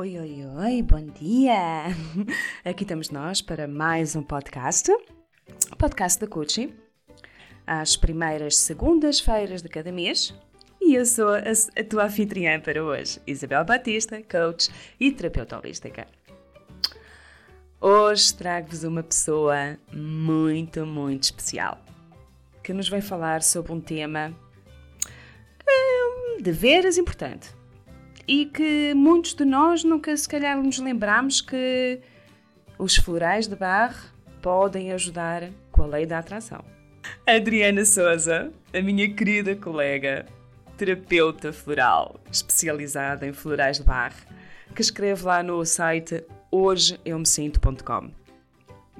Oi, oi, oi, bom dia! Aqui estamos nós para mais um podcast, o podcast da Coaching, às primeiras segundas-feiras de cada mês. E eu sou a, a tua anfitriã para hoje, Isabel Batista, coach e terapeuta holística. Hoje trago-vos uma pessoa muito, muito especial que nos vai falar sobre um tema hum, de veras importante e que muitos de nós nunca se calhar nos lembramos que os florais de barro podem ajudar com a lei da atração. Adriana Souza, a minha querida colega, terapeuta floral, especializada em florais de barro, que escreve lá no site hojeeumsinto.com.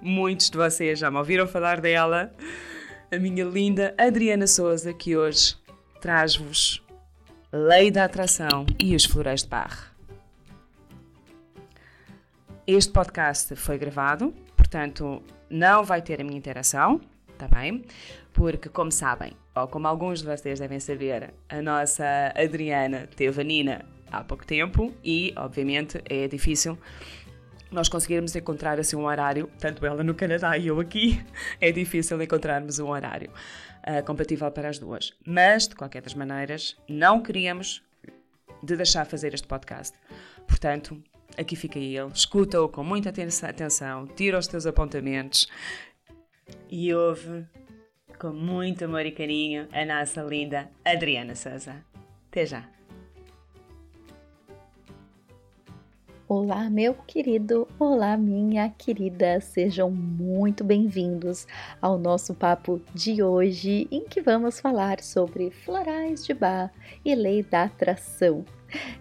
Muitos de vocês já me ouviram falar dela, a minha linda Adriana Souza, que hoje traz-vos Lei da Atração e os Florais de Barre. Este podcast foi gravado, portanto, não vai ter a minha interação, tá bem? Porque, como sabem, ou como alguns de vocês devem saber, a nossa Adriana teve a Nina há pouco tempo e, obviamente, é difícil nós conseguirmos encontrar assim um horário, tanto ela no Canadá e eu aqui, é difícil encontrarmos um horário uh, compatível para as duas. Mas, de qualquer das maneiras, não queríamos de deixar fazer este podcast. Portanto, aqui fica ele, escuta-o com muita atenção, tira os teus apontamentos e ouve com muito amor e carinho a nossa linda Adriana Souza. Até já! Olá, meu querido, olá, minha querida, sejam muito bem-vindos ao nosso papo de hoje, em que vamos falar sobre florais de bar e lei da atração.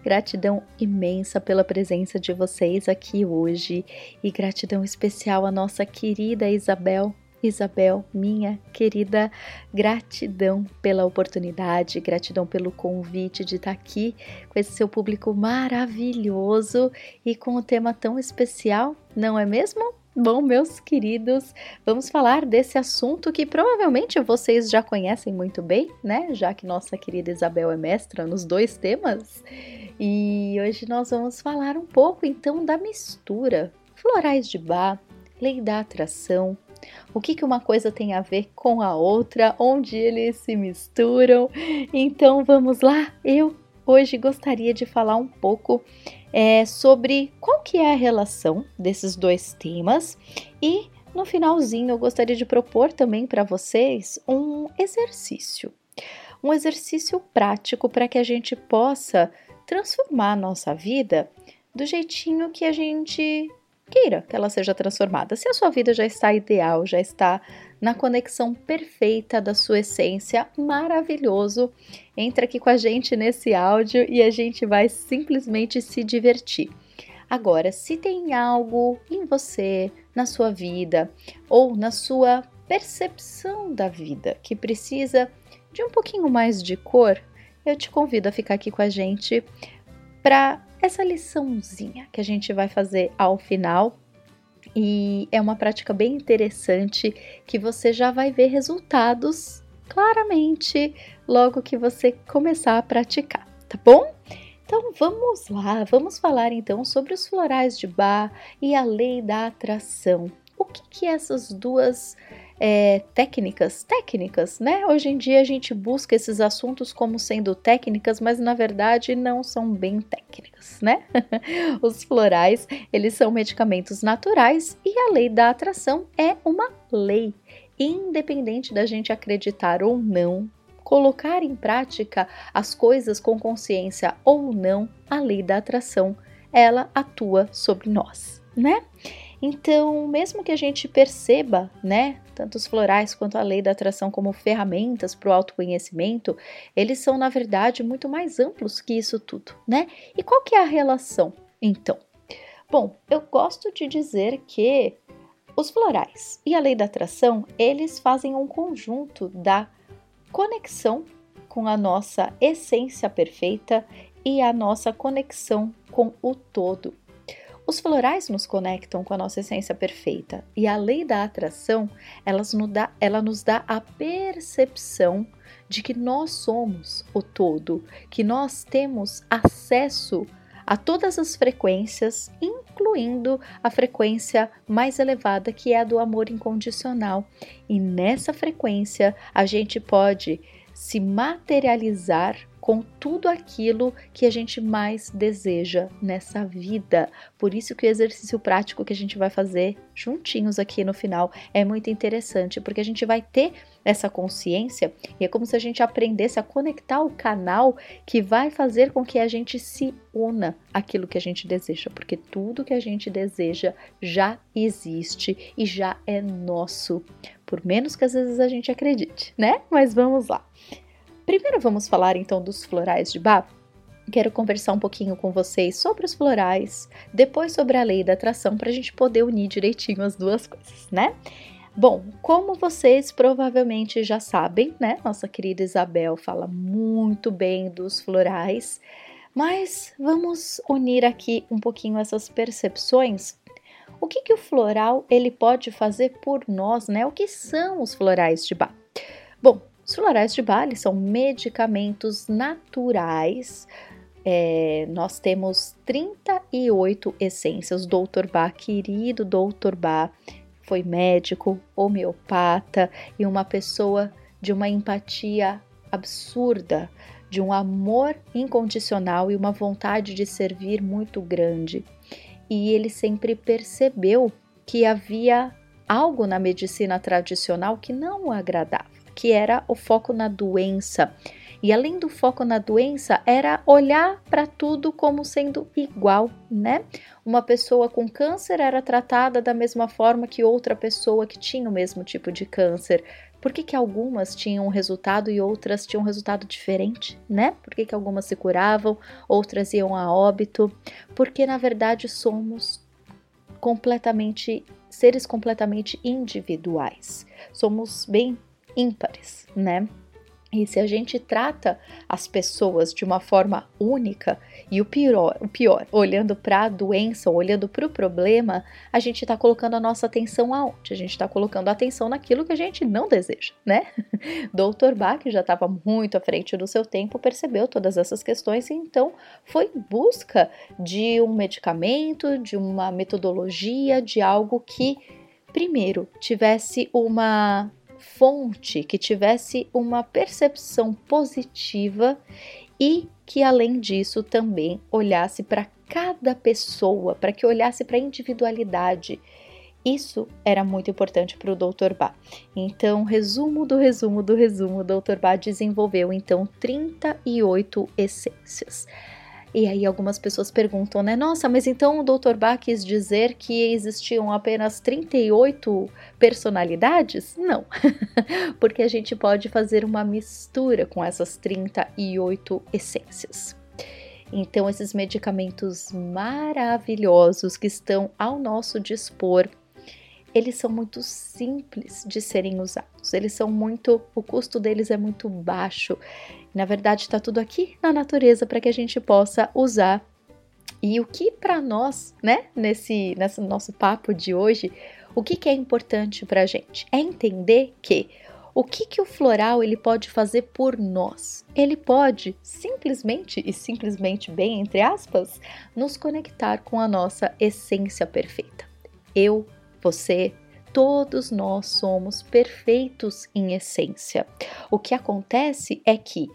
Gratidão imensa pela presença de vocês aqui hoje e gratidão especial à nossa querida Isabel Isabel, minha querida, gratidão pela oportunidade, gratidão pelo convite de estar aqui com esse seu público maravilhoso e com um tema tão especial, não é mesmo? Bom, meus queridos, vamos falar desse assunto que provavelmente vocês já conhecem muito bem, né? Já que nossa querida Isabel é mestra nos dois temas. E hoje nós vamos falar um pouco então da mistura florais de bar, lei da atração, o que, que uma coisa tem a ver com a outra, onde eles se misturam. Então vamos lá, eu hoje gostaria de falar um pouco é, sobre qual que é a relação desses dois temas e no finalzinho eu gostaria de propor também para vocês um exercício. Um exercício prático para que a gente possa transformar a nossa vida do jeitinho que a gente queira que ela seja transformada. Se a sua vida já está ideal, já está na conexão perfeita da sua essência, maravilhoso. Entra aqui com a gente nesse áudio e a gente vai simplesmente se divertir. Agora, se tem algo em você, na sua vida ou na sua percepção da vida que precisa de um pouquinho mais de cor, eu te convido a ficar aqui com a gente para essa liçãozinha que a gente vai fazer ao final. E é uma prática bem interessante que você já vai ver resultados claramente logo que você começar a praticar, tá bom? Então vamos lá, vamos falar então sobre os florais de bar e a lei da atração. O que, que essas duas é, técnicas, técnicas, né? Hoje em dia a gente busca esses assuntos como sendo técnicas, mas na verdade não são bem técnicas, né? Os florais, eles são medicamentos naturais e a lei da atração é uma lei, independente da gente acreditar ou não, colocar em prática as coisas com consciência ou não, a lei da atração, ela atua sobre nós, né? Então, mesmo que a gente perceba, né, tanto os florais quanto a lei da atração como ferramentas para o autoconhecimento, eles são na verdade muito mais amplos que isso tudo, né? E qual que é a relação, então? Bom, eu gosto de dizer que os florais e a lei da atração, eles fazem um conjunto da conexão com a nossa essência perfeita e a nossa conexão com o todo. Os florais nos conectam com a nossa essência perfeita e a lei da atração elas nos dá, ela nos dá a percepção de que nós somos o todo, que nós temos acesso a todas as frequências, incluindo a frequência mais elevada, que é a do amor incondicional. E nessa frequência, a gente pode se materializar com tudo aquilo que a gente mais deseja nessa vida. Por isso que o exercício prático que a gente vai fazer juntinhos aqui no final é muito interessante, porque a gente vai ter essa consciência e é como se a gente aprendesse a conectar o canal que vai fazer com que a gente se una aquilo que a gente deseja, porque tudo que a gente deseja já existe e já é nosso, por menos que às vezes a gente acredite, né? Mas vamos lá. Primeiro vamos falar então dos florais de Bach. Quero conversar um pouquinho com vocês sobre os florais, depois sobre a lei da atração, para a gente poder unir direitinho as duas coisas, né? Bom, como vocês provavelmente já sabem, né? Nossa querida Isabel fala muito bem dos florais, mas vamos unir aqui um pouquinho essas percepções. O que, que o floral ele pode fazer por nós, né? O que são os florais de Bach? Bom, os florais de Bali são medicamentos naturais. É, nós temos 38 essências. Dr. Bach, querido Dr. Bach, foi médico, homeopata e uma pessoa de uma empatia absurda, de um amor incondicional e uma vontade de servir muito grande. E ele sempre percebeu que havia algo na medicina tradicional que não o agradava que era o foco na doença. E além do foco na doença, era olhar para tudo como sendo igual, né? Uma pessoa com câncer era tratada da mesma forma que outra pessoa que tinha o mesmo tipo de câncer. Por que, que algumas tinham um resultado e outras tinham um resultado diferente, né? Por que, que algumas se curavam, outras iam a óbito? Porque na verdade somos completamente seres completamente individuais. Somos bem ímpares, né? E se a gente trata as pessoas de uma forma única e o pior, o pior, olhando para a doença, olhando para o problema, a gente está colocando a nossa atenção aonde? A gente está colocando a atenção naquilo que a gente não deseja, né? Dr. Bach já estava muito à frente do seu tempo, percebeu todas essas questões e então foi em busca de um medicamento, de uma metodologia, de algo que primeiro tivesse uma fonte que tivesse uma percepção positiva e que, além disso, também olhasse para cada pessoa, para que olhasse para a individualidade. Isso era muito importante para o Dr. Bá. Então, resumo do resumo do resumo, o Dr. Bá desenvolveu então 38 essências. E aí algumas pessoas perguntam, né? Nossa, mas então o Dr. Bach quis dizer que existiam apenas 38 personalidades? Não, porque a gente pode fazer uma mistura com essas 38 essências. Então, esses medicamentos maravilhosos que estão ao nosso dispor, eles são muito simples de serem usados. Eles são muito, o custo deles é muito baixo na verdade, está tudo aqui na natureza para que a gente possa usar. E o que para nós, né, nesse, nesse nosso papo de hoje, o que, que é importante para a gente? É entender que o que, que o floral ele pode fazer por nós? Ele pode simplesmente, e simplesmente bem entre aspas, nos conectar com a nossa essência perfeita. Eu, você, todos nós somos perfeitos em essência. O que acontece é que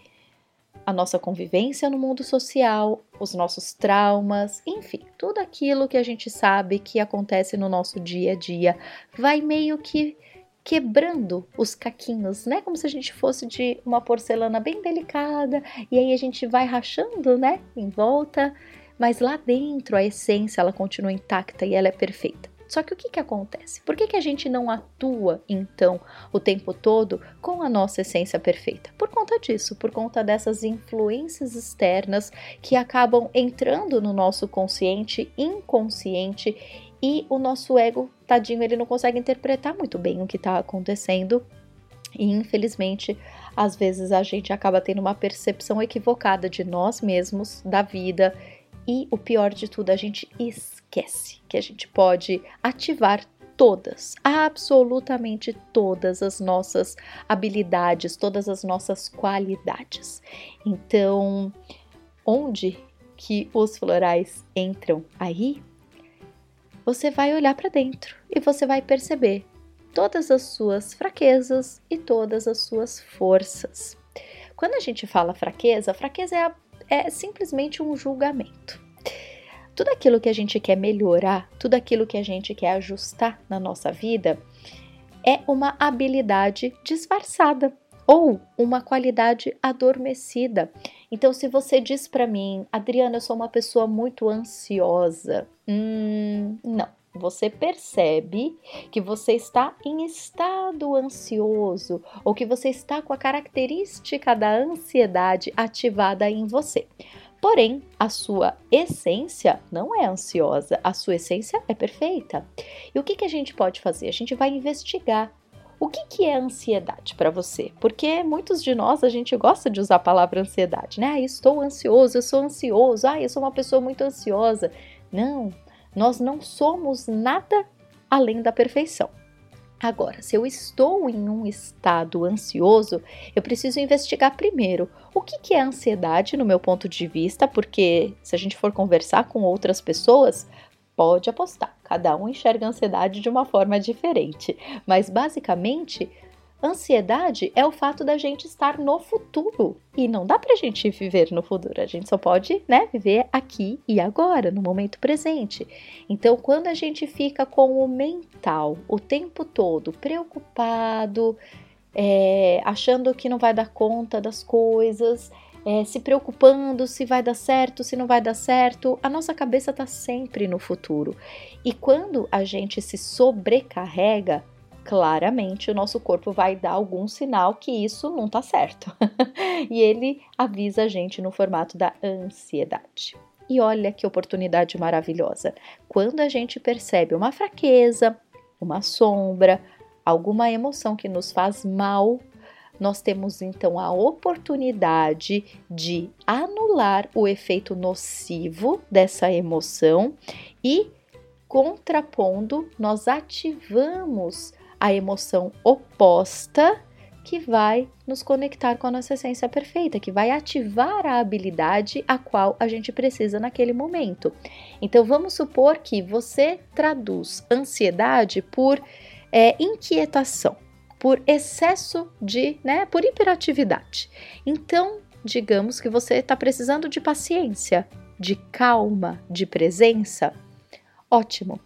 a nossa convivência no mundo social, os nossos traumas, enfim, tudo aquilo que a gente sabe que acontece no nosso dia a dia vai meio que quebrando os caquinhos, né? Como se a gente fosse de uma porcelana bem delicada e aí a gente vai rachando, né, em volta, mas lá dentro a essência ela continua intacta e ela é perfeita. Só que o que, que acontece? Por que, que a gente não atua, então, o tempo todo com a nossa essência perfeita? Por conta disso, por conta dessas influências externas que acabam entrando no nosso consciente, inconsciente e o nosso ego, tadinho, ele não consegue interpretar muito bem o que está acontecendo e infelizmente, às vezes a gente acaba tendo uma percepção equivocada de nós mesmos, da vida e o pior de tudo, a gente esquece que a gente pode ativar todas, absolutamente todas as nossas habilidades, todas as nossas qualidades. Então, onde que os florais entram aí, você vai olhar para dentro e você vai perceber todas as suas fraquezas e todas as suas forças. Quando a gente fala fraqueza, fraqueza é, é simplesmente um julgamento. Tudo aquilo que a gente quer melhorar, tudo aquilo que a gente quer ajustar na nossa vida, é uma habilidade disfarçada ou uma qualidade adormecida. Então, se você diz para mim, Adriana, eu sou uma pessoa muito ansiosa, hum, não. Você percebe que você está em estado ansioso ou que você está com a característica da ansiedade ativada em você. Porém, a sua essência não é ansiosa, a sua essência é perfeita. E o que, que a gente pode fazer? A gente vai investigar o que, que é ansiedade para você? Porque muitos de nós a gente gosta de usar a palavra ansiedade, né? Ah, estou ansioso, eu sou ansioso, ah, eu sou uma pessoa muito ansiosa. Não, nós não somos nada além da perfeição. Agora, se eu estou em um estado ansioso, eu preciso investigar primeiro o que, que é ansiedade no meu ponto de vista, porque se a gente for conversar com outras pessoas, Pode apostar, cada um enxerga a ansiedade de uma forma diferente, mas basicamente, ansiedade é o fato da gente estar no futuro e não dá pra gente viver no futuro, a gente só pode, né, viver aqui e agora, no momento presente. Então, quando a gente fica com o mental o tempo todo preocupado, é, achando que não vai dar conta das coisas, é, se preocupando se vai dar certo, se não vai dar certo. A nossa cabeça está sempre no futuro. E quando a gente se sobrecarrega, claramente o nosso corpo vai dar algum sinal que isso não está certo. e ele avisa a gente no formato da ansiedade. E olha que oportunidade maravilhosa. Quando a gente percebe uma fraqueza, uma sombra, alguma emoção que nos faz mal, nós temos então a oportunidade de anular o efeito nocivo dessa emoção e, contrapondo, nós ativamos a emoção oposta que vai nos conectar com a nossa essência perfeita, que vai ativar a habilidade a qual a gente precisa naquele momento. Então vamos supor que você traduz ansiedade por é, inquietação por excesso de, né, por hiperatividade. Então, digamos que você está precisando de paciência, de calma, de presença. Ótimo.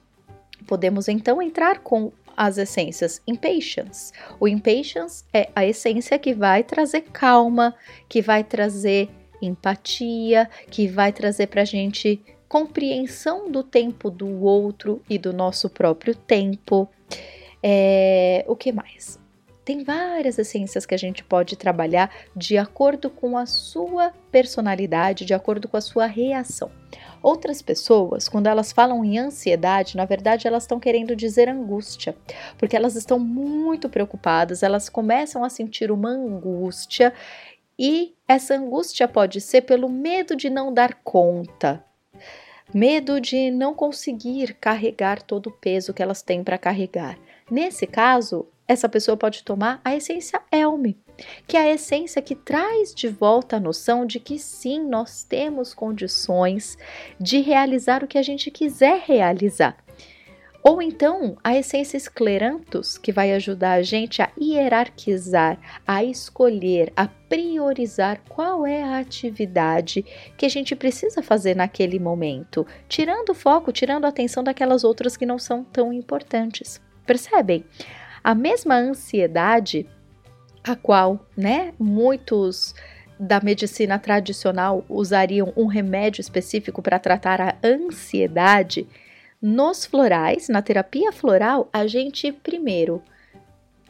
Podemos então entrar com as essências impatience. O impatience é a essência que vai trazer calma, que vai trazer empatia, que vai trazer para a gente compreensão do tempo do outro e do nosso próprio tempo. É, o que mais? Tem várias essências que a gente pode trabalhar de acordo com a sua personalidade, de acordo com a sua reação. Outras pessoas, quando elas falam em ansiedade, na verdade elas estão querendo dizer angústia, porque elas estão muito preocupadas, elas começam a sentir uma angústia e essa angústia pode ser pelo medo de não dar conta, medo de não conseguir carregar todo o peso que elas têm para carregar. Nesse caso, essa pessoa pode tomar a essência Elme, que é a essência que traz de volta a noção de que sim, nós temos condições de realizar o que a gente quiser realizar. Ou então a essência esclerantus, que vai ajudar a gente a hierarquizar, a escolher, a priorizar qual é a atividade que a gente precisa fazer naquele momento, tirando o foco, tirando a atenção daquelas outras que não são tão importantes. Percebem? A mesma ansiedade a qual, né, muitos da medicina tradicional usariam um remédio específico para tratar a ansiedade, nos florais, na terapia floral, a gente primeiro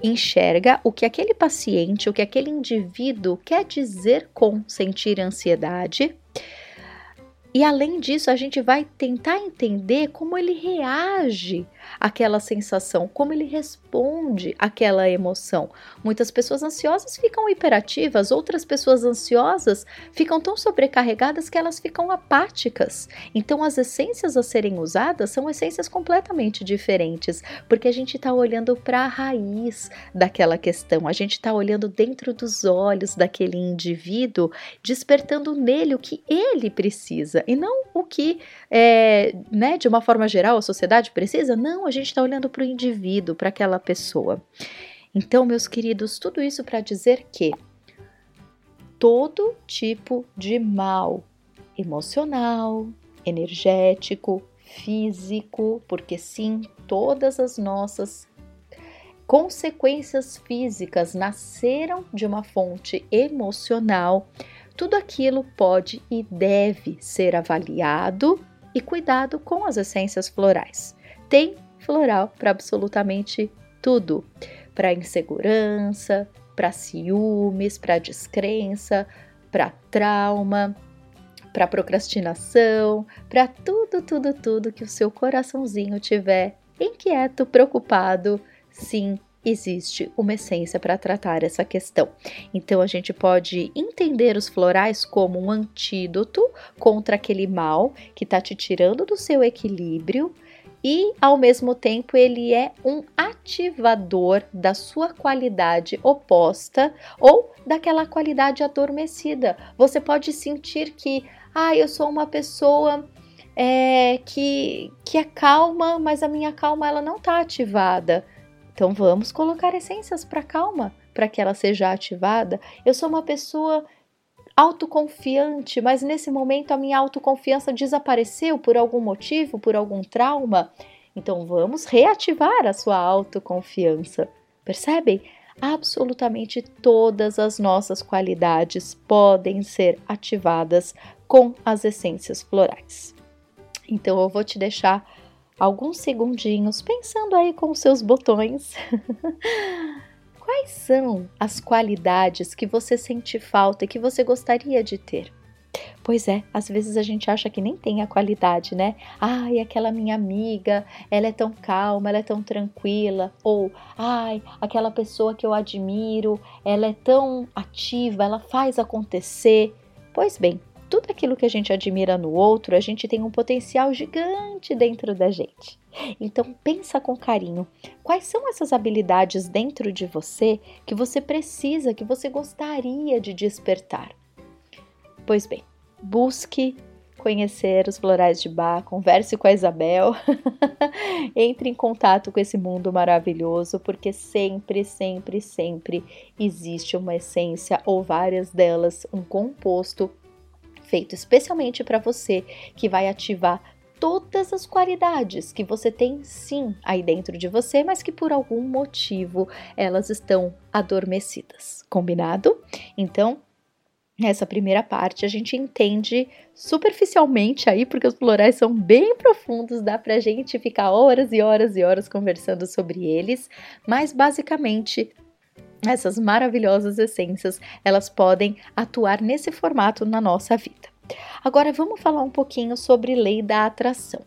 enxerga o que aquele paciente, o que aquele indivíduo quer dizer com sentir ansiedade. E além disso, a gente vai tentar entender como ele reage aquela sensação, como ele responde àquela emoção. Muitas pessoas ansiosas ficam hiperativas, outras pessoas ansiosas ficam tão sobrecarregadas que elas ficam apáticas. Então, as essências a serem usadas são essências completamente diferentes, porque a gente está olhando para a raiz daquela questão, a gente está olhando dentro dos olhos daquele indivíduo, despertando nele o que ele precisa e não o que, é, né, de uma forma geral, a sociedade precisa. Não, a gente está olhando para o indivíduo, para aquela pessoa. Então, meus queridos, tudo isso para dizer que todo tipo de mal emocional, energético, físico, porque sim, todas as nossas consequências físicas nasceram de uma fonte emocional, tudo aquilo pode e deve ser avaliado e cuidado com as essências florais. Tem floral para absolutamente tudo: para insegurança, para ciúmes, para descrença, para trauma, para procrastinação, para tudo, tudo, tudo que o seu coraçãozinho tiver inquieto, preocupado, sim, existe uma essência para tratar essa questão. Então a gente pode entender os florais como um antídoto contra aquele mal que está te tirando do seu equilíbrio e ao mesmo tempo ele é um ativador da sua qualidade oposta ou daquela qualidade adormecida. Você pode sentir que, ah, eu sou uma pessoa é, que, que é calma, mas a minha calma ela não está ativada. Então vamos colocar essências para calma, para que ela seja ativada. Eu sou uma pessoa autoconfiante, mas nesse momento a minha autoconfiança desapareceu por algum motivo, por algum trauma. Então vamos reativar a sua autoconfiança. Percebem? Absolutamente todas as nossas qualidades podem ser ativadas com as essências florais. Então eu vou te deixar alguns segundinhos pensando aí com os seus botões. Quais são as qualidades que você sente falta e que você gostaria de ter? Pois é, às vezes a gente acha que nem tem a qualidade, né? Ai, aquela minha amiga, ela é tão calma, ela é tão tranquila. Ou, ai, aquela pessoa que eu admiro, ela é tão ativa, ela faz acontecer. Pois bem, tudo aquilo que a gente admira no outro, a gente tem um potencial gigante dentro da gente. Então pensa com carinho, quais são essas habilidades dentro de você que você precisa, que você gostaria de despertar? Pois bem, busque conhecer os florais de Bach, converse com a Isabel, entre em contato com esse mundo maravilhoso, porque sempre, sempre, sempre existe uma essência ou várias delas, um composto feito especialmente para você, que vai ativar todas as qualidades que você tem sim aí dentro de você, mas que por algum motivo elas estão adormecidas. Combinado? Então, nessa primeira parte a gente entende superficialmente aí, porque os florais são bem profundos, dá pra gente ficar horas e horas e horas conversando sobre eles, mas basicamente essas maravilhosas essências, elas podem atuar nesse formato na nossa vida. Agora vamos falar um pouquinho sobre lei da atração.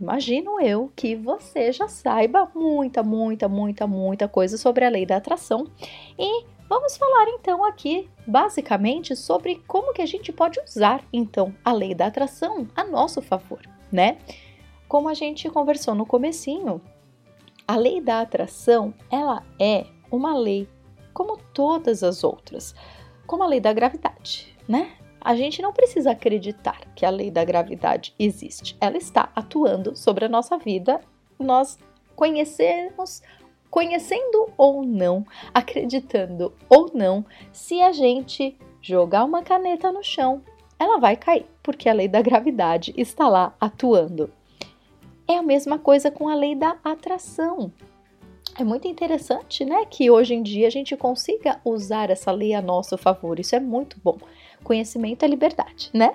Imagino eu que você já saiba muita, muita, muita, muita coisa sobre a lei da atração e vamos falar então aqui basicamente sobre como que a gente pode usar então a lei da atração a nosso favor, né? Como a gente conversou no comecinho, a lei da atração, ela é uma lei como todas as outras, como a lei da gravidade, né? A gente não precisa acreditar que a lei da gravidade existe. Ela está atuando sobre a nossa vida. Nós conhecemos, conhecendo ou não, acreditando ou não, se a gente jogar uma caneta no chão, ela vai cair, porque a lei da gravidade está lá atuando. É a mesma coisa com a lei da atração. É muito interessante, né, que hoje em dia a gente consiga usar essa lei a nosso favor. Isso é muito bom. Conhecimento é liberdade, né?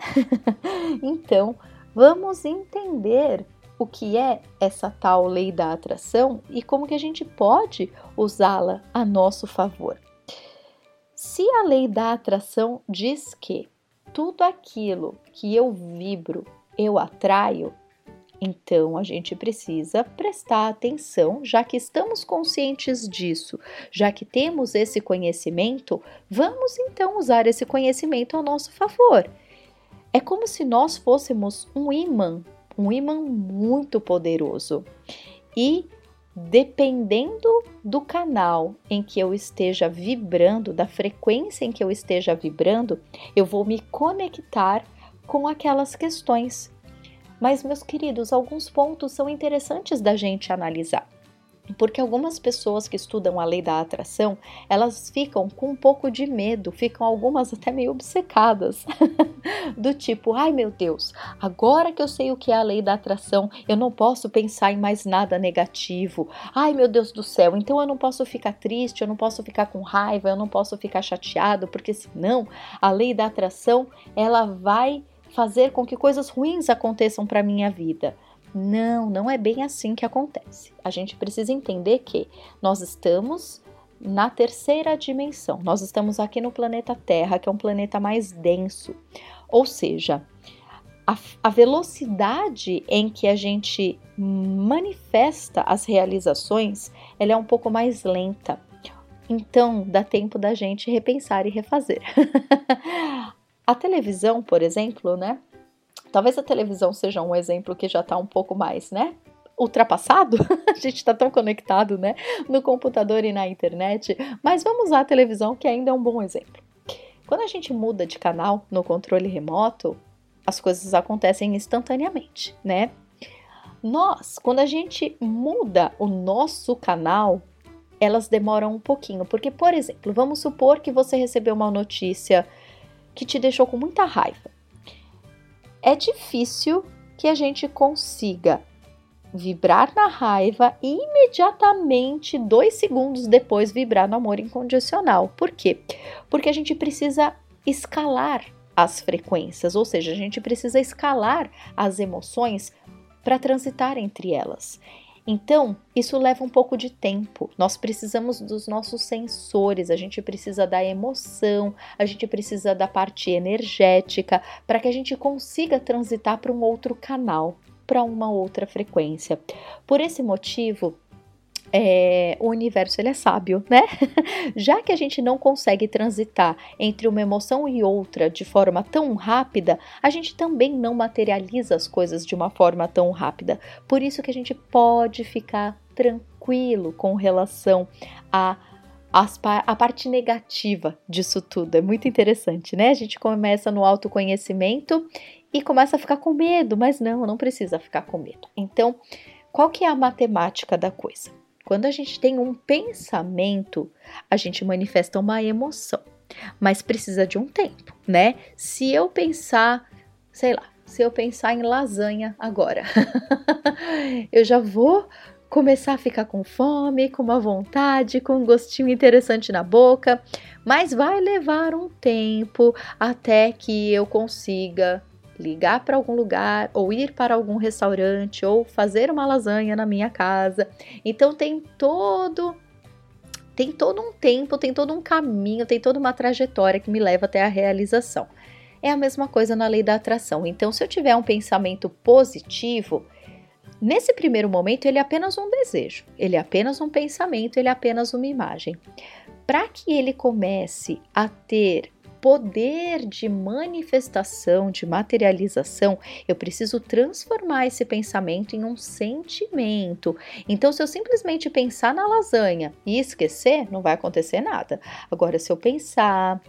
então, vamos entender o que é essa tal lei da atração e como que a gente pode usá-la a nosso favor. Se a lei da atração diz que tudo aquilo que eu vibro, eu atraio, Então a gente precisa prestar atenção, já que estamos conscientes disso, já que temos esse conhecimento, vamos então usar esse conhecimento ao nosso favor. É como se nós fôssemos um imã, um imã muito poderoso. E dependendo do canal em que eu esteja vibrando, da frequência em que eu esteja vibrando, eu vou me conectar com aquelas questões mas, meus queridos, alguns pontos são interessantes da gente analisar. Porque algumas pessoas que estudam a lei da atração, elas ficam com um pouco de medo, ficam algumas até meio obcecadas, do tipo, ai meu Deus, agora que eu sei o que é a lei da atração, eu não posso pensar em mais nada negativo. Ai meu Deus do céu, então eu não posso ficar triste, eu não posso ficar com raiva, eu não posso ficar chateado, porque senão a lei da atração, ela vai fazer com que coisas ruins aconteçam para minha vida. Não, não é bem assim que acontece. A gente precisa entender que nós estamos na terceira dimensão. Nós estamos aqui no planeta Terra, que é um planeta mais denso. Ou seja, a, a, velocidade em que a gente manifesta as realizações, ela é um pouco mais lenta. Então, dá tempo da gente repensar e refazer. A televisão, por exemplo, né? Talvez a televisão seja um exemplo que já está um pouco mais, né? Ultrapassado, a gente está tão conectado, né? No computador e na internet, mas vamos usar a televisão, que ainda é um bom exemplo. Quando a gente muda de canal no controle remoto, as coisas acontecem instantaneamente, né? Nós, quando a gente muda o nosso canal, elas demoram um pouquinho, porque, por exemplo, vamos supor que você recebeu uma notícia que te deixou com muita raiva. É difícil que a gente consiga vibrar na raiva e imediatamente, dois segundos depois, vibrar no amor incondicional. Por quê? Porque a gente precisa escalar as frequências, ou seja, a gente precisa escalar as emoções para transitar entre elas. Então, isso leva um pouco de tempo. Nós precisamos dos nossos sensores, a gente precisa da emoção, a gente precisa da parte energética para que a gente consiga transitar para um outro canal, para uma outra frequência. Por esse motivo, é, o universo ele é sábio, né? Já que a gente não consegue transitar entre uma emoção e outra de forma tão rápida, a gente também não materializa as coisas de uma forma tão rápida. Por isso que a gente pode ficar tranquilo com relação a a parte negativa disso tudo. É muito interessante, né? A gente começa no autoconhecimento e começa a ficar com medo, mas não, não precisa ficar com medo. Então, qual que é a matemática da coisa? Quando a gente tem um pensamento, a gente manifesta uma emoção, mas precisa de um tempo, né? Se eu pensar, sei lá, se eu pensar em lasanha agora, eu já vou começar a ficar com fome, com uma vontade, com um gostinho interessante na boca, mas vai levar um tempo até que eu consiga ligar para algum lugar, ou ir para algum restaurante, ou fazer uma lasanha na minha casa. Então tem todo tem todo um tempo, tem todo um caminho, tem toda uma trajetória que me leva até a realização. É a mesma coisa na lei da atração. Então, se eu tiver um pensamento positivo, nesse primeiro momento ele é apenas um desejo, ele é apenas um pensamento, ele é apenas uma imagem. Para que ele comece a ter poder de manifestação, de materialização, eu preciso transformar esse pensamento em um sentimento. Então, se eu simplesmente pensar na lasanha e esquecer, não vai acontecer nada. Agora, se eu pensar,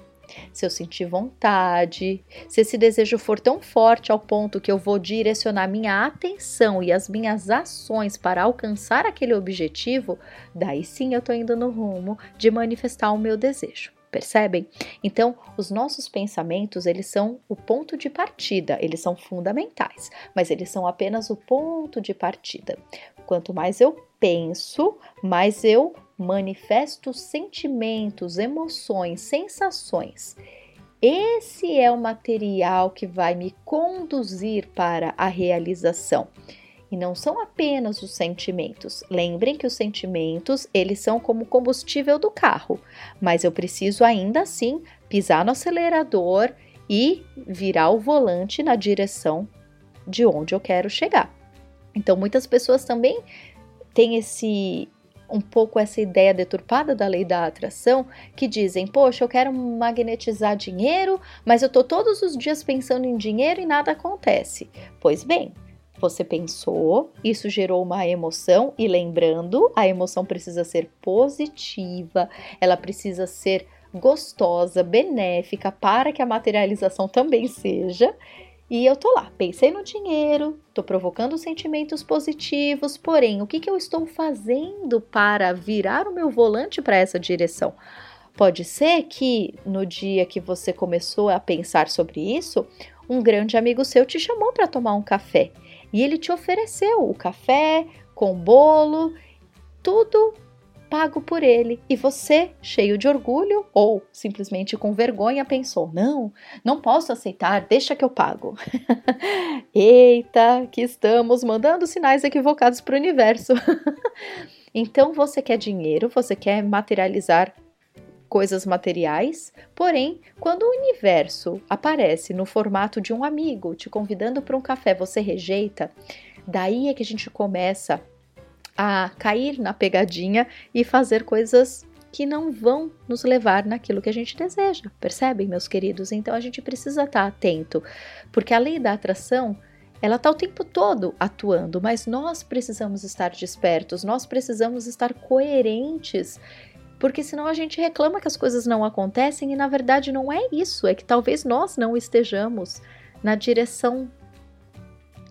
se eu sentir vontade, se esse desejo for tão forte ao ponto que eu vou direcionar minha atenção e as minhas ações para alcançar aquele objetivo, daí sim eu estou indo no rumo de manifestar o meu desejo. Percebem? Então, os nossos pensamentos, eles são o ponto de partida, eles são fundamentais, mas eles são apenas o ponto de partida. Quanto mais eu penso, mais eu manifesto sentimentos, emoções, sensações. Esse é o material que vai me conduzir para a realização. E não são apenas os sentimentos. Lembrem que os sentimentos, eles são como combustível do carro, mas eu preciso ainda assim pisar no acelerador e virar o volante na direção de onde eu quero chegar. Então, muitas pessoas também têm esse um pouco essa ideia deturpada da lei da atração, que dizem: "Poxa, eu quero magnetizar dinheiro, mas eu tô todos os dias pensando em dinheiro e nada acontece". Pois bem, você pensou, isso gerou uma emoção e lembrando, a emoção precisa ser positiva, ela precisa ser gostosa, benéfica para que a materialização também seja. E eu tô lá, pensei no dinheiro, tô provocando sentimentos positivos, porém, o que, que eu estou fazendo para virar o meu volante para essa direção? Pode ser que no dia que você começou a pensar sobre isso, um grande amigo seu te chamou para tomar um café e ele te ofereceu o café com bolo, tudo pago por ele. E você, cheio de orgulho ou simplesmente com vergonha, pensou: não, não posso aceitar, deixa que eu pago. Eita, que estamos mandando sinais equivocados para o universo. então você quer dinheiro, você quer materializar coisas materiais, porém, quando o universo aparece no formato de um amigo te convidando para um café, você rejeita, daí é que a gente começa a cair na pegadinha e fazer coisas que não vão nos levar naquilo que a gente deseja. Percebem, meus queridos? Então a gente precisa estar atento, porque a lei da atração ela está o tempo todo atuando, mas nós precisamos estar despertos, nós precisamos estar coerentes porque senão a gente reclama que as coisas não acontecem e na verdade não é isso, é que talvez nós não estejamos na direção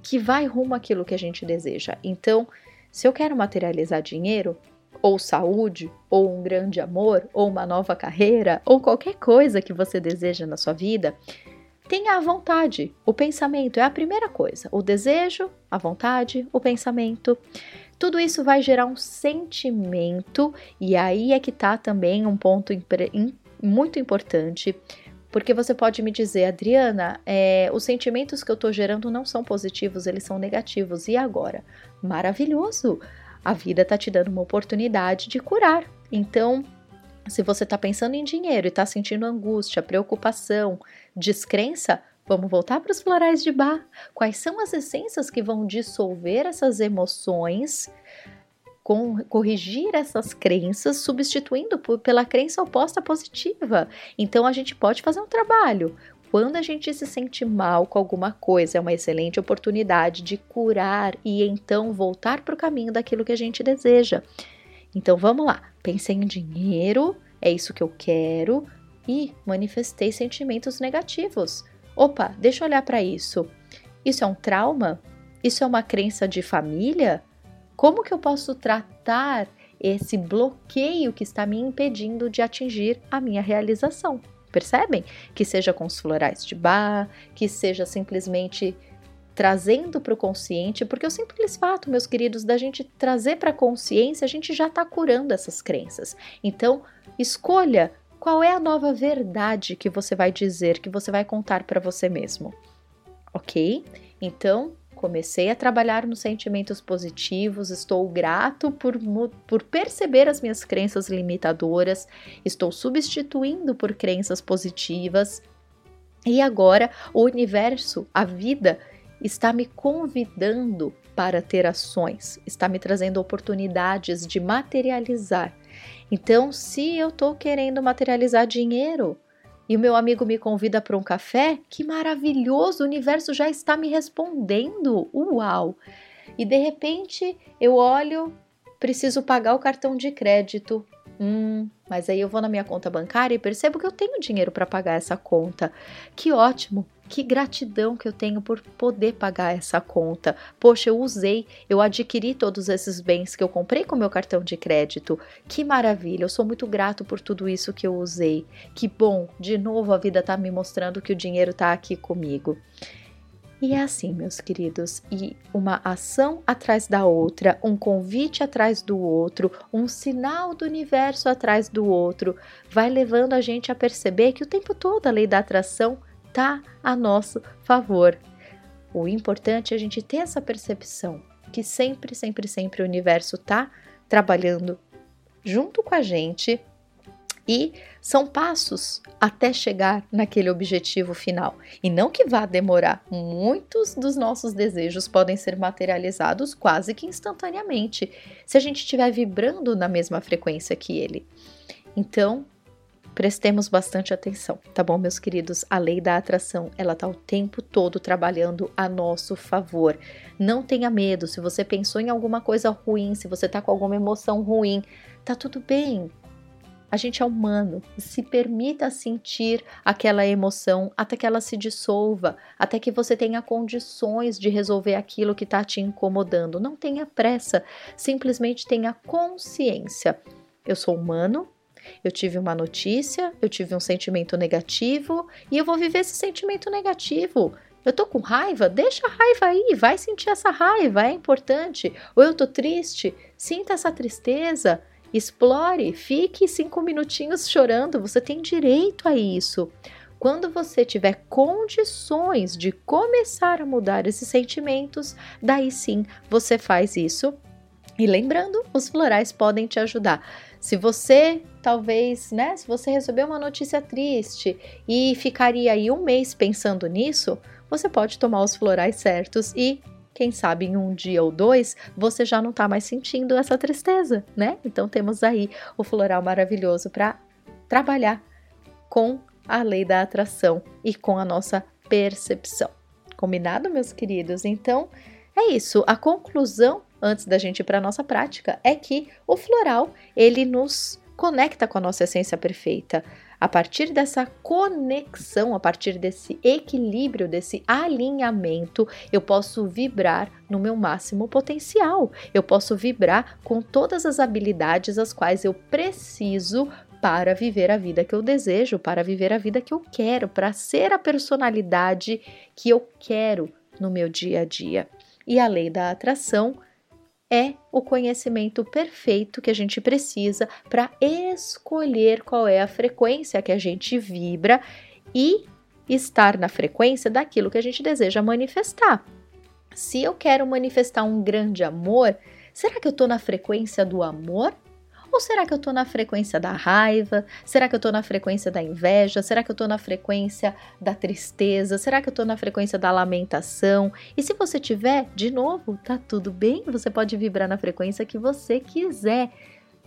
que vai rumo àquilo que a gente deseja. Então, se eu quero materializar dinheiro, ou saúde, ou um grande amor, ou uma nova carreira, ou qualquer coisa que você deseja na sua vida, tenha a vontade. O pensamento é a primeira coisa. O desejo, a vontade, o pensamento. Tudo isso vai gerar um sentimento, e aí é que tá também um ponto muito importante, porque você pode me dizer, Adriana, é, os sentimentos que eu tô gerando não são positivos, eles são negativos. E agora? Maravilhoso! A vida tá te dando uma oportunidade de curar. Então, se você tá pensando em dinheiro e tá sentindo angústia, preocupação, descrença, Vamos voltar para os florais de bar. Quais são as essências que vão dissolver essas emoções, com, corrigir essas crenças, substituindo por, pela crença oposta positiva? Então a gente pode fazer um trabalho. Quando a gente se sente mal com alguma coisa, é uma excelente oportunidade de curar e então voltar para o caminho daquilo que a gente deseja. Então vamos lá, pensei em dinheiro, é isso que eu quero e manifestei sentimentos negativos. Opa, deixa eu olhar para isso. Isso é um trauma? Isso é uma crença de família? Como que eu posso tratar esse bloqueio que está me impedindo de atingir a minha realização? Percebem? Que seja com os florais de bar, que seja simplesmente trazendo para o consciente, porque o simples fato, meus queridos, da gente trazer para a consciência, a gente já está curando essas crenças. Então, escolha qual é a nova verdade que você vai dizer, que você vai contar para você mesmo? Ok? Então, comecei a trabalhar nos sentimentos positivos, estou grato por, por perceber as minhas crenças limitadoras, estou substituindo por crenças positivas. E agora o universo, a vida, está me convidando para ter ações, está me trazendo oportunidades de materializar então, se eu estou querendo materializar dinheiro e o meu amigo me convida para um café, que maravilhoso! O universo já está me respondendo. Uau! E de repente eu olho, preciso pagar o cartão de crédito. Hum, mas aí eu vou na minha conta bancária e percebo que eu tenho dinheiro para pagar essa conta. Que ótimo! Que gratidão que eu tenho por poder pagar essa conta. Poxa, eu usei, eu adquiri todos esses bens que eu comprei com meu cartão de crédito. Que maravilha, eu sou muito grato por tudo isso que eu usei. Que bom, de novo a vida está me mostrando que o dinheiro está aqui comigo. E é assim, meus queridos, e uma ação atrás da outra, um convite atrás do outro, um sinal do universo atrás do outro, vai levando a gente a perceber que o tempo todo a lei da atração está a nosso favor. O importante é a gente ter essa percepção que sempre, sempre, sempre o universo está trabalhando junto com a gente E são passos até chegar naquele objetivo final. E não que vá demorar. Muitos dos nossos desejos podem ser materializados quase que instantaneamente, se a gente estiver vibrando na mesma frequência que ele. Então, prestemos bastante atenção, tá bom, meus queridos? A lei da atração, ela tá o tempo todo trabalhando a nosso favor. Não tenha medo, se você pensou em alguma coisa ruim, se você tá com alguma emoção ruim, tá tudo bem. A gente é humano, se permita sentir aquela emoção até que ela se dissolva, até que você tenha condições de resolver aquilo que está te incomodando. Não tenha pressa, simplesmente tenha consciência. Eu sou humano, eu tive uma notícia, eu tive um sentimento negativo e eu vou viver esse sentimento negativo. Eu tô com raiva? Deixa a raiva aí, vai sentir essa raiva, é importante. Ou eu tô triste? Sinta essa tristeza. Explore, fique cinco minutinhos chorando, você tem direito a isso. Quando você tiver condições de começar a mudar esses sentimentos, daí sim você faz isso. E lembrando, os florais podem te ajudar. Se você talvez, né, se você recebeu uma notícia triste e ficaria aí um mês pensando nisso, você pode tomar os florais certos e quem sabe em um dia ou dois você já não está mais sentindo essa tristeza, né? Então temos aí o floral maravilhoso para trabalhar com a lei da atração e com a nossa percepção. Combinado, meus queridos? Então é isso. A conclusão antes da gente ir para nossa prática é que o floral ele nos conecta com a nossa essência perfeita. A partir dessa conexão, a partir desse equilíbrio, desse alinhamento, eu posso vibrar no meu máximo potencial. Eu posso vibrar com todas as habilidades as quais eu preciso para viver a vida que eu desejo, para viver a vida que eu quero, para ser a personalidade que eu quero no meu dia a dia. E a lei da atração é o conhecimento perfeito que a gente precisa para escolher qual é a frequência que a gente vibra e estar na frequência daquilo que a gente deseja manifestar. Se eu quero manifestar um grande amor, será que eu estou na frequência do amor ou será que eu estou na frequência da raiva? Será que eu estou na frequência da inveja? Será que eu estou na frequência da tristeza? Será que eu estou na frequência da lamentação? E se você tiver, de novo, tá tudo bem, você pode vibrar na frequência que você quiser.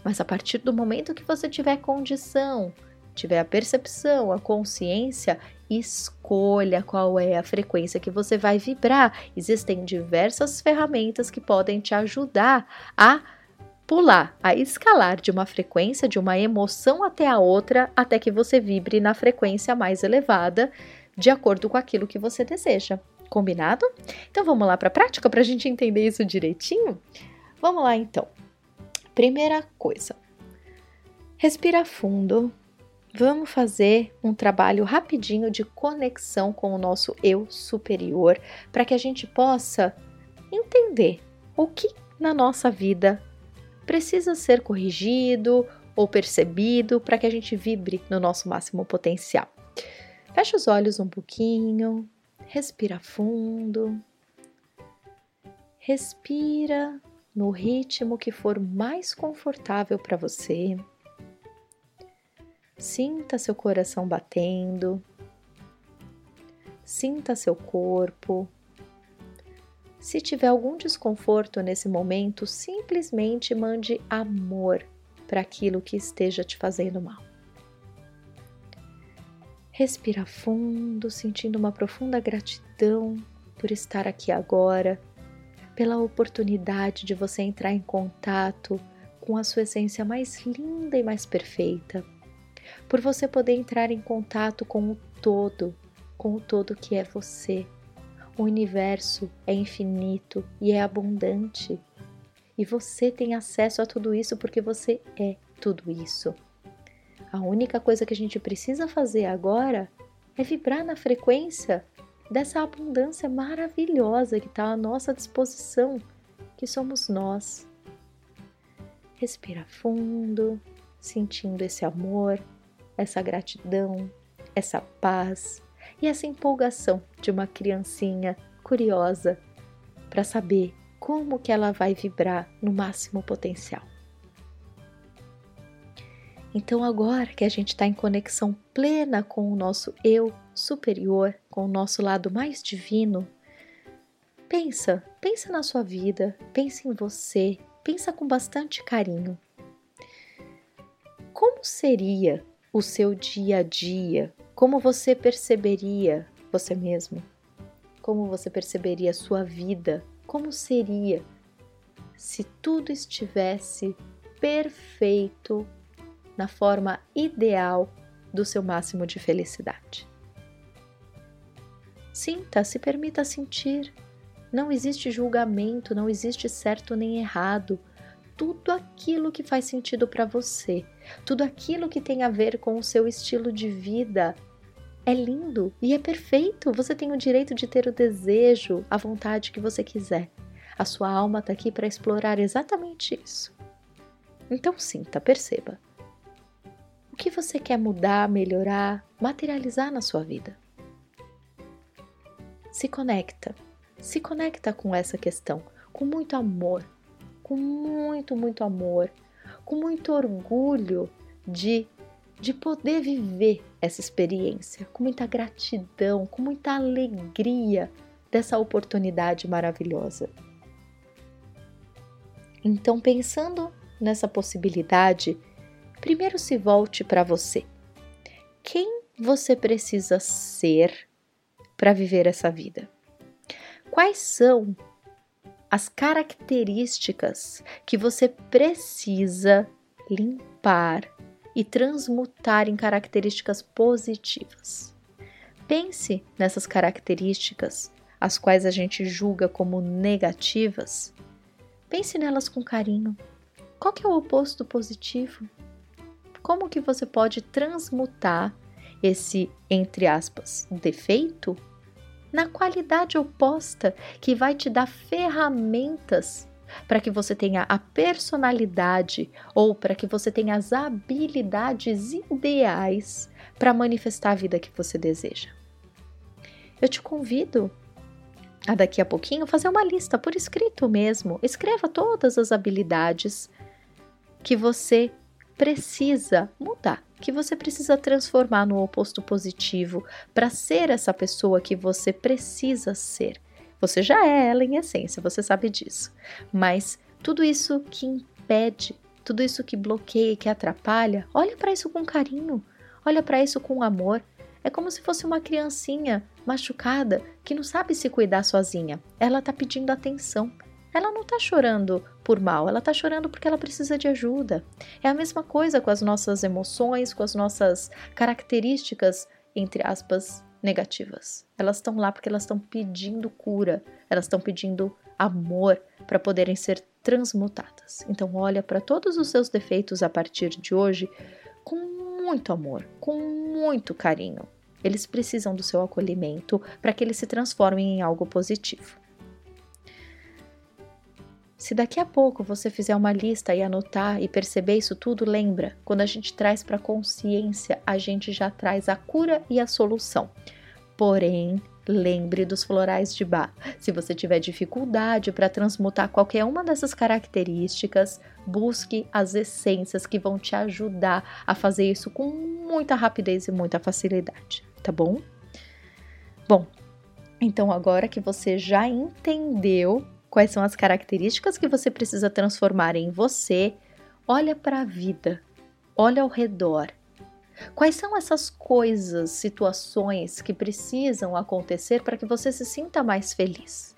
Mas a partir do momento que você tiver condição, tiver a percepção, a consciência, escolha qual é a frequência que você vai vibrar. Existem diversas ferramentas que podem te ajudar a pular, a escalar de uma frequência, de uma emoção até a outra, até que você vibre na frequência mais elevada, de acordo com aquilo que você deseja. Combinado? Então vamos lá para a prática para a gente entender isso direitinho? Vamos lá então. Primeira coisa, respira fundo. Vamos fazer um trabalho rapidinho de conexão com o nosso eu superior para que a gente possa entender o que na nossa vida precisa ser corrigido ou percebido para que a gente vibre no nosso máximo potencial. Fecha os olhos um pouquinho, respira fundo. Respira no ritmo que for mais confortável para você. Sinta seu coração batendo. Sinta seu corpo se tiver algum desconforto nesse momento, simplesmente mande amor para aquilo que esteja te fazendo mal. Respira fundo, sentindo uma profunda gratidão por estar aqui agora, pela oportunidade de você entrar em contato com a sua essência mais linda e mais perfeita, por você poder entrar em contato com o todo, com o todo que é você o universo é infinito e é abundante. E você tem acesso a tudo isso porque você é tudo isso. A única coisa que a gente precisa fazer agora é vibrar na frequência dessa abundância maravilhosa que está à nossa disposição, que somos nós. Respira fundo, sentindo esse amor, essa gratidão, essa paz, e essa empolgação de uma criancinha curiosa para saber como que ela vai vibrar no máximo potencial. Então, agora que a gente está em conexão plena com o nosso eu superior, com o nosso lado mais divino, pensa, pensa na sua vida, pensa em você, pensa com bastante carinho. Como seria o seu dia a dia? Como você perceberia você mesmo? Como você perceberia sua vida? Como seria se tudo estivesse perfeito na forma ideal do seu máximo de felicidade. Sinta, se permita sentir. Não existe julgamento, não existe certo nem errado. Tudo aquilo que faz sentido para você, tudo aquilo que tem a ver com o seu estilo de vida é lindo e é perfeito. Você tem o direito de ter o desejo, a vontade que você quiser. A sua alma está aqui para explorar exatamente isso. Então sinta, perceba que você quer mudar, melhorar, materializar na sua vida. Se conecta, se conecta com essa questão, com muito amor, com muito, muito amor, com muito orgulho de, de poder viver essa experiência, com muita gratidão, com muita alegria dessa oportunidade maravilhosa. Então, pensando nessa possibilidade, primeiro se volte para você. Quem você precisa ser para viver essa vida? Quais são as características que você precisa limpar e transmutar em características positivas? Pense nessas características, as quais a gente julga como negativas. Pense nelas com carinho. Qual que é o oposto positivo? como que você pode transmutar esse, entre aspas, defeito na qualidade oposta que vai te dar ferramentas para que você tenha a personalidade ou para que você tenha as habilidades ideais para manifestar a vida que você deseja. Eu te convido a daqui a pouquinho fazer uma lista por escrito mesmo. Escreva todas as habilidades que você precisa mudar, que você precisa transformar no oposto positivo para ser essa pessoa que você precisa ser. Você já é ela em essência, você sabe disso. Mas tudo isso que impede, tudo isso que bloqueia, que atrapalha, olha para isso com carinho, olha para isso com amor. É como se fosse uma criancinha machucada que não sabe se cuidar sozinha. Ela está pedindo atenção ela não está chorando por mal, ela está chorando porque ela precisa de ajuda. É a mesma coisa com as nossas emoções, com as nossas características, entre aspas, negativas. Elas estão lá porque elas estão pedindo cura, elas estão pedindo amor para poderem ser transmutadas. Então, olha para todos os seus defeitos a partir de hoje com muito amor, com muito carinho. Eles precisam do seu acolhimento para que eles se transformem em algo positivo. Se daqui a pouco você fizer uma lista e anotar e perceber isso tudo, lembra, quando a gente traz para consciência, a gente já traz a cura e a solução. Porém, lembre dos florais de Bach. Se você tiver dificuldade para transmutar qualquer uma dessas características, busque as essências que vão te ajudar a fazer isso com muita rapidez e muita facilidade, tá bom? Bom, então agora que você já entendeu quais são as características que você precisa transformar em você, olha para a vida, olha ao redor. Quais são essas coisas, situações que precisam acontecer para que você se sinta mais feliz?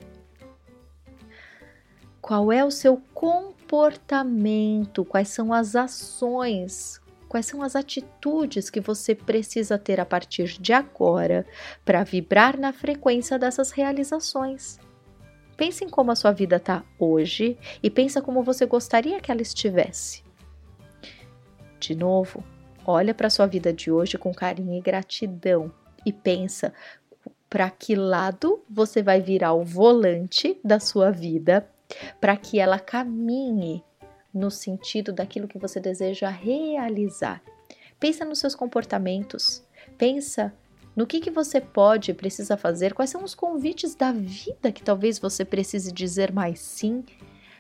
Qual é o seu comportamento? Quais são as ações? Quais são as atitudes que você precisa ter a partir de agora para vibrar na frequência dessas realizações? Pense em como a sua vida está hoje e pensa como você gostaria que ela estivesse. De novo, olha para a sua vida de hoje com carinho e gratidão e pensa para que lado você vai virar o volante da sua vida para que ela caminhe no sentido daquilo que você deseja realizar. Pensa nos seus comportamentos, pensa no que, que você pode e precisa fazer, quais são os convites da vida que talvez você precise dizer mais sim,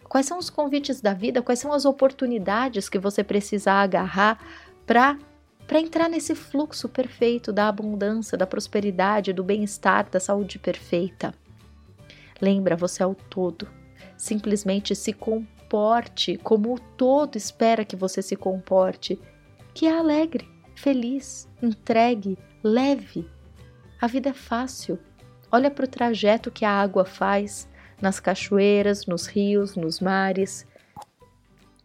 quais são os convites da vida, quais são as oportunidades que você precisa agarrar para para entrar nesse fluxo perfeito da abundância, da prosperidade, do bem-estar, da saúde perfeita. Lembra, você é o todo. Simplesmente se comporte como o todo espera que você se comporte, que é alegre, feliz, entregue, leve. A vida é fácil. Olha para o trajeto que a água faz nas cachoeiras, nos rios, nos mares.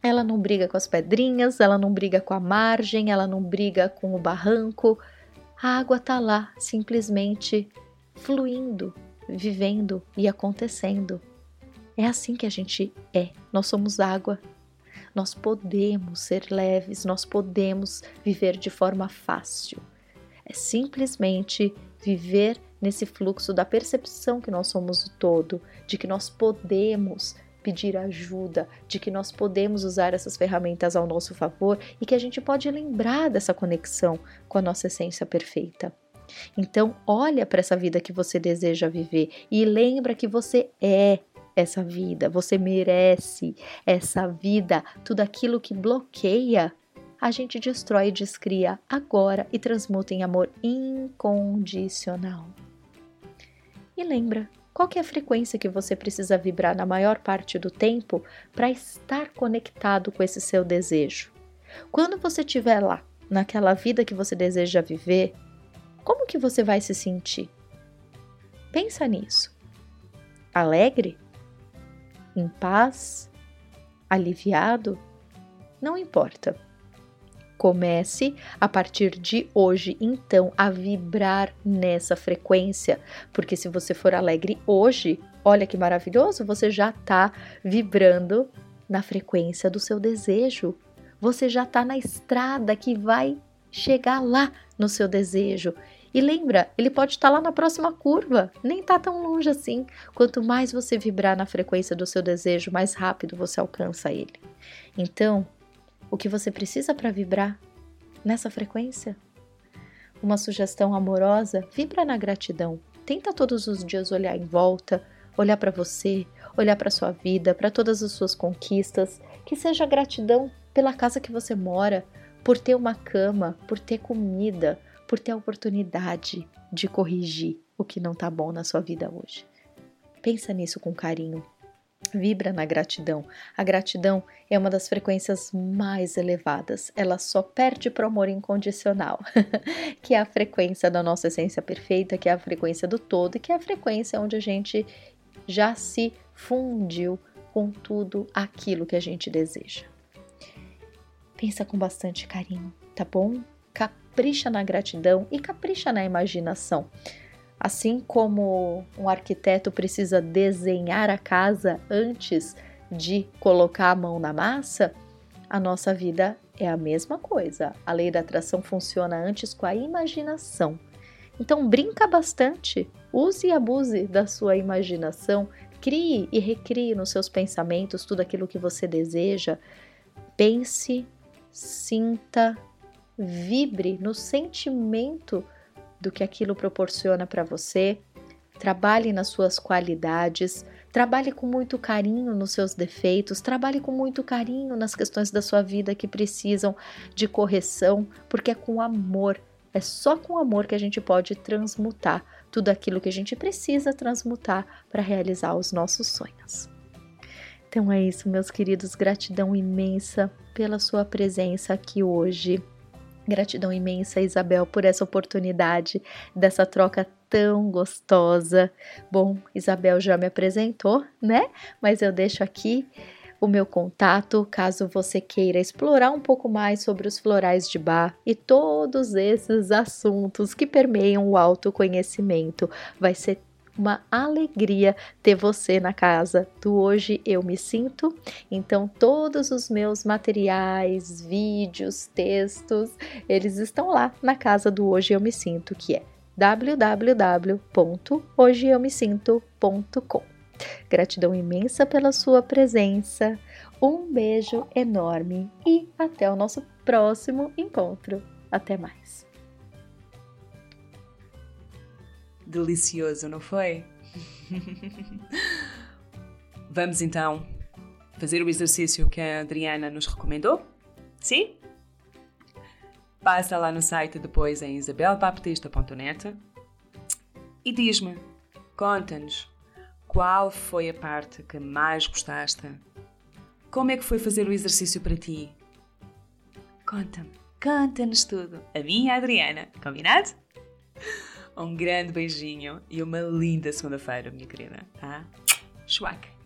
Ela não briga com as pedrinhas, ela não briga com a margem, ela não briga com o barranco. A água está lá, simplesmente fluindo, vivendo e acontecendo. É assim que a gente é. Nós somos água. Nós podemos ser leves, nós podemos viver de forma fácil. É simplesmente viver nesse fluxo da percepção que nós somos o todo, de que nós podemos pedir ajuda, de que nós podemos usar essas ferramentas ao nosso favor e que a gente pode lembrar dessa conexão com a nossa essência perfeita. Então, olha para essa vida que você deseja viver e lembra que você é essa vida, você merece essa vida, tudo aquilo que bloqueia, a gente destrói e descria agora e transmuta em amor incondicional. E lembra qual é a frequência que você precisa vibrar na maior parte do tempo para estar conectado com esse seu desejo? Quando você estiver lá, naquela vida que você deseja viver, como que você vai se sentir? Pensa nisso. Alegre? Em paz? Aliviado? Não importa. Comece a partir de hoje, então, a vibrar nessa frequência, porque se você for alegre hoje, olha que maravilhoso, você já está vibrando na frequência do seu desejo. Você já está na estrada que vai chegar lá no seu desejo. E lembra, ele pode estar tá lá na próxima curva, nem está tão longe assim. Quanto mais você vibrar na frequência do seu desejo, mais rápido você alcança ele. Então, o que você precisa para vibrar nessa frequência? Uma sugestão amorosa: vibra na gratidão. Tenta todos os dias olhar em volta, olhar para você, olhar para sua vida, para todas as suas conquistas. Que seja gratidão pela casa que você mora, por ter uma cama, por ter comida, por ter a oportunidade de corrigir o que não está bom na sua vida hoje. Pensa nisso com carinho vibra na gratidão. A gratidão é uma das frequências mais elevadas. Ela só perde para o amor incondicional, que é a frequência da nossa essência perfeita, que é a frequência do todo e que é a frequência onde a gente já se fundiu com tudo aquilo que a gente deseja. Pensa com bastante carinho, tá bom? Capricha na gratidão e capricha na imaginação. Assim como um arquiteto precisa desenhar a casa antes de colocar a mão na massa, a nossa vida é a mesma coisa. A lei da atração funciona antes com a imaginação. Então brinca bastante, use e abuse da sua imaginação, crie e recrie nos seus pensamentos tudo aquilo que você deseja. Pense, sinta, vibre no sentimento do que aquilo proporciona para você, trabalhe nas suas qualidades, trabalhe com muito carinho nos seus defeitos, trabalhe com muito carinho nas questões da sua vida que precisam de correção, porque é com amor, é só com amor que a gente pode transmutar tudo aquilo que a gente precisa transmutar para realizar os nossos sonhos. Então é isso, meus queridos, gratidão imensa pela sua presença aqui hoje. Gratidão imensa, Isabel, por essa oportunidade dessa troca tão gostosa. Bom, Isabel já me apresentou, né? Mas eu deixo aqui o meu contato caso você queira explorar um pouco mais sobre os florais de bar e todos esses assuntos que permeiam o autoconhecimento. Vai ser uma alegria ter você na casa do Hoje Eu Me Sinto. Então, todos os meus materiais, vídeos, textos, eles estão lá na casa do Hoje Eu Me Sinto, que é www.hojeeumesinto.com. Gratidão imensa pela sua presença. Um beijo enorme e até o nosso próximo encontro. Até mais. Delicioso, não foi? Vamos então fazer o exercício que a Adriana nos recomendou? Sim? Passa lá no site depois em isabelbaptista.net e diz-me, conta-nos, qual foi a parte que mais gostaste? Como é que foi fazer o exercício para ti? Conta-me, conta-nos tudo. A minha Adriana, combinado? Um grande beijinho e uma linda segunda-feira, minha querida. Tá? Schwack!